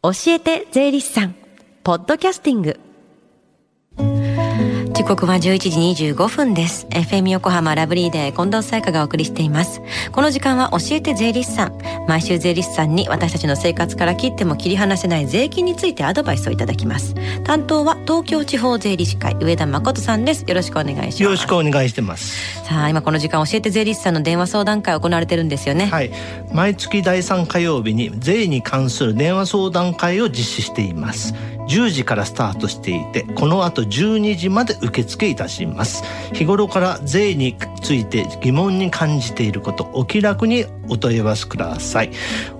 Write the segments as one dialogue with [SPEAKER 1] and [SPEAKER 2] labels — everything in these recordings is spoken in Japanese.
[SPEAKER 1] 教えて税理士さん。ポッドキャスティング。時刻は11時25分です。FM 横浜ラブリーで近藤沙耶香がお送りしています。この時間は教えて税理士さん。毎週税理士さんに私たちの生活から切っても切り離せない税金についてアドバイスをいただきます。担当は東京地方税理士会上田誠さんです。よろしくお願いします。
[SPEAKER 2] よろしくお願いしてます。
[SPEAKER 1] さあ今この時間教えて税理士さんの電話相談会行われてるんですよね。
[SPEAKER 2] はい。毎月第3火曜日に税に関する電話相談会を実施しています10時からスタートしていてこの後12時まで受付いたします。日頃から税について疑問に感じていることお気楽にお問い合わせください。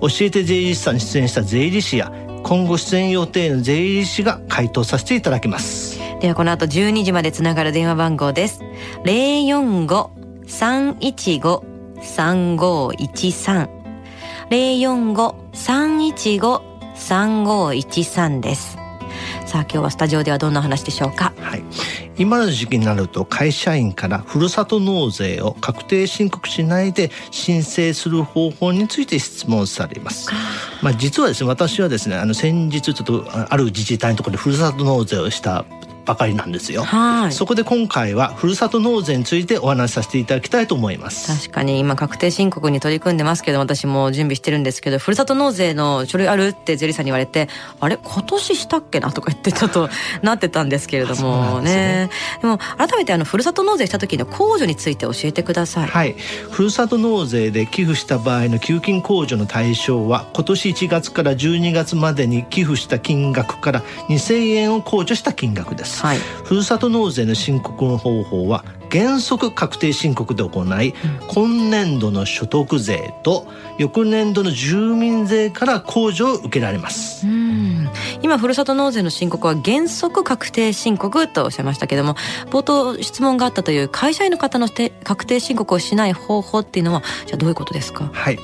[SPEAKER 2] 教えて税理士さんに出演した税理士や今後出演予定の税理士が回答させていただきます。
[SPEAKER 1] ではこの後12時までつながる電話番号です。045-315-3513 045-315-3513です。さあ今日はスタジオではどんな話でしょうか？
[SPEAKER 2] はい。今の時期になると会社員からふるさと納税を確定申告しないで申請する方法について質問されます。まあ実はですね私はですねあの先日ちょっとある自治体のところでふるさと納税をしたばかりなんですよ。
[SPEAKER 1] はい
[SPEAKER 2] そこで今回はふるさと納税についてお話しさせていただきたいと思います。
[SPEAKER 1] 確かに今確定申告に取り組んでますけど私も準備してるんですけどふるさと納税の書類あるってゼリーさんに言われてあれ？今年したっけな？とか言ってちょっとなってたんですけれども
[SPEAKER 2] んですね
[SPEAKER 1] ねでも改めてあのふるさと納税した時の控除について教えてください。
[SPEAKER 2] はい、ふるさと納税で寄付した場合の給付金控除の対象は今年1月から12月までに寄付した金額から2000円を控除した金額です。
[SPEAKER 1] はい。
[SPEAKER 2] ふるさと納税の申告の方法は原則確定申告で行い、今年度の所得税と翌年度の住民税から控除を受けられます。
[SPEAKER 1] うん今ふるさと納税の申告は原則確定申告とおっしゃいましたけども冒頭質問があったという会社員の方の確定申告をしない方法っていうのはじゃあどういうことですか？
[SPEAKER 2] はい、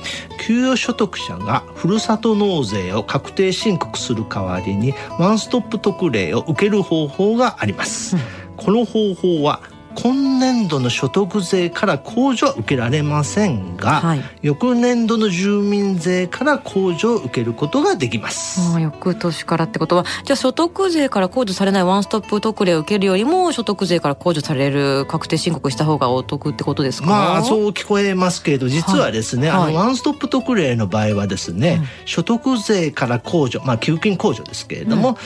[SPEAKER 2] 給与所得者がふるさと納税を確定申告する代わりにワンストップ特例を受ける方法があります。この方法は今年度の所得税から控除は受けられませんが、
[SPEAKER 1] はい。
[SPEAKER 2] 翌年度の住民税から控除を受けることができます。
[SPEAKER 1] ああ翌年からってことはじゃあ所得税から控除されないワンストップ特例を受けるよりも所得税から控除される確定申告した方がお得ってことですか？
[SPEAKER 2] まあそう聞こえますけれど実はですね、
[SPEAKER 1] はい。はい
[SPEAKER 2] あのワンストップ特例の場合はですね、所得税から控除まあ給付金控除ですけれども、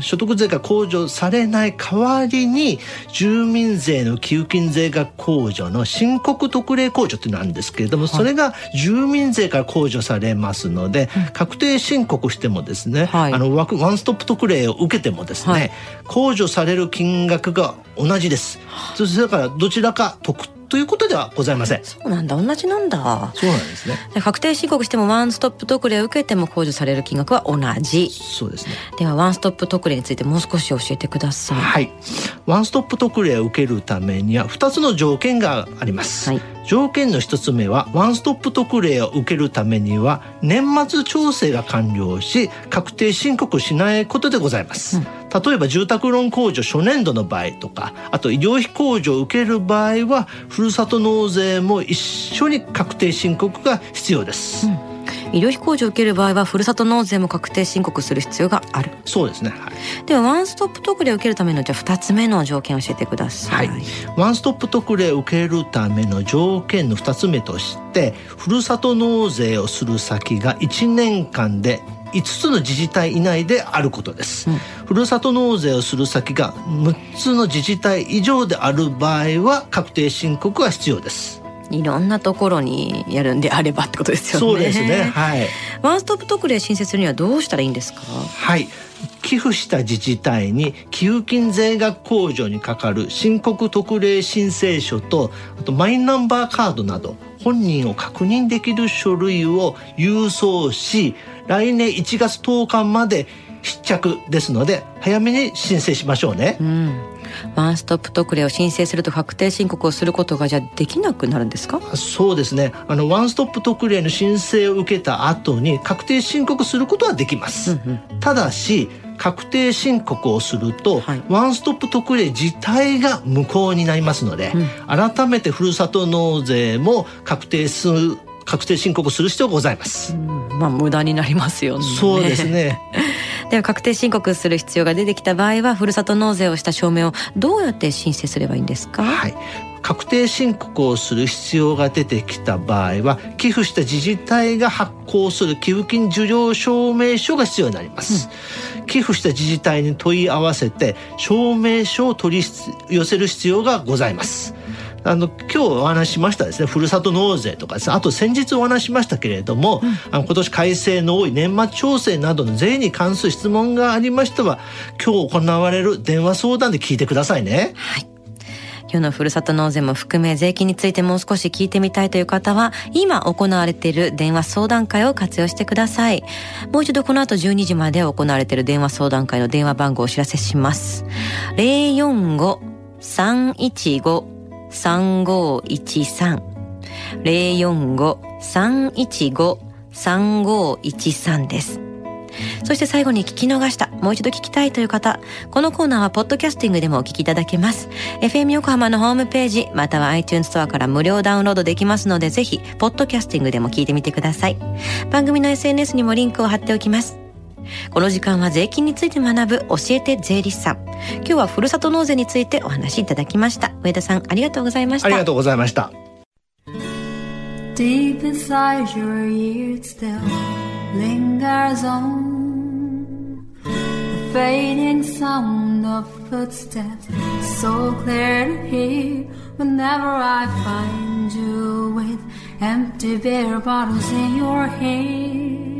[SPEAKER 2] 所得税が控除されない代わりに住民税の給付金税額控除の申告特例控除っていうのがあるんですけれども、それが住民税から控除されますので、確定申告してもですね、
[SPEAKER 1] はい。
[SPEAKER 2] あのワンストップ特例を受けてもですね、
[SPEAKER 1] はい。
[SPEAKER 2] 控除される金額が同じです。そだからどちらか得ということではございません。
[SPEAKER 1] そうなんだ同じなんだ
[SPEAKER 2] そうなんですね。
[SPEAKER 1] で確定申告してもワンストップ特例を受けても控除される金額は同じ
[SPEAKER 2] そうですね。
[SPEAKER 1] ではワンストップ特例についてもう少し教えてください
[SPEAKER 2] はい。ワンストップ特例を受けるためには2つの条件があります。
[SPEAKER 1] はい
[SPEAKER 2] 条件の1つ目はワンストップ特例を受けるためには年末調整が完了し確定申告しないことでございます。例えば住宅ローン控除初年度の場合とかあと医療費控除を受ける場合はふるさと納税も一緒に確定申告が必要です。
[SPEAKER 1] 医療費控除を受ける場合はふるさと納税も確定申告する必要がある
[SPEAKER 2] そうですね。はい。
[SPEAKER 1] ではワンストップ特例を受けるためのじゃあ2つ目の条件を教えてください、
[SPEAKER 2] はいワンストップ特例を受けるための条件の2つ目としてふるさと納税をする先が1年間で5つの自治体以内であることです、
[SPEAKER 1] うん。
[SPEAKER 2] ふるさと納税をする先が6つの自治体以上である場合は確定申告が必要です。
[SPEAKER 1] いろんなところにやるんであればってことですよね。
[SPEAKER 2] そうですね。はい。
[SPEAKER 1] ワンストップ特例申請するにはどうしたらいいんですか？
[SPEAKER 2] はい。寄付した自治体に寄付金税額控除にかかる申告特例申請書とあとマイナンバーカードなど本人を確認できる書類を郵送し来年1月10日まで必着ですので早めに申請しましょうね。
[SPEAKER 1] う。ん。ワンストップ特例を申請すると確定申告をすることがじゃあできなくなるんですか？
[SPEAKER 2] そうですね。あのワンストップ特例の申請を受けた後に確定申告することはできます。ただし確定申告をすると、
[SPEAKER 1] はい。
[SPEAKER 2] ワンストップ特例自体が無効になりますので、改めてふるさと納税も確定する確定申告する必要がございます。
[SPEAKER 1] うんまあ無駄になりますよね。
[SPEAKER 2] そうですね。
[SPEAKER 1] では確定申告する必要が出てきた場合はふるさと納税をした証明をどうやって申請すればいいんですか？
[SPEAKER 2] はい。確定申告をする必要が出てきた場合は寄付した自治体が発行する寄付金受領証明書が必要になります、うん、寄付した自治体に問い合わせて証明書を取り寄せる必要がございますあの今日お話ししましたですねふるさと納税とかですねあと先日お話ししましたけれども、うん、あの今年改正の多い年末調整などの税に関する質問がありましては今日行われる電話相談で聞いてくださいね。
[SPEAKER 1] はい世のふるさと納税も含め税金についてもう少し聞いてみたいという方は、今行われている電話相談会を活用してください。もう一度この後12時まで行われている電話相談会の電話番号をお知らせします。045-315 3513 045-315-3513です。そして最後に聞き逃した、もう一度聞きたいという方、このコーナーはポッドキャスティングでもお聞きいただけます。FM 横浜のホームページ、または iTunes ストアから無料ダウンロードできますので、ぜひ、ポッドキャスティングでも聞いてみてください。番組の SNS にもリンクを貼っておきます。この時間は税金について学ぶ教えて税理士さん。今日はふるさと納税についてお話しいただきました。上田さん、ありがとうございました。
[SPEAKER 2] ありがとうございました。
[SPEAKER 3] Deep inside your ears still lingers on the fading sound of footsteps so clear to hear whenever I find you with empty beer bottles in your hand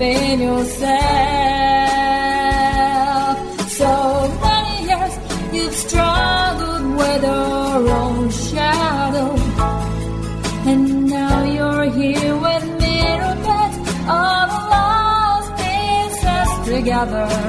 [SPEAKER 3] In yourself. So many years you've struggled with your own shadow, and now you're here with mirror beds, all the lost pieces together.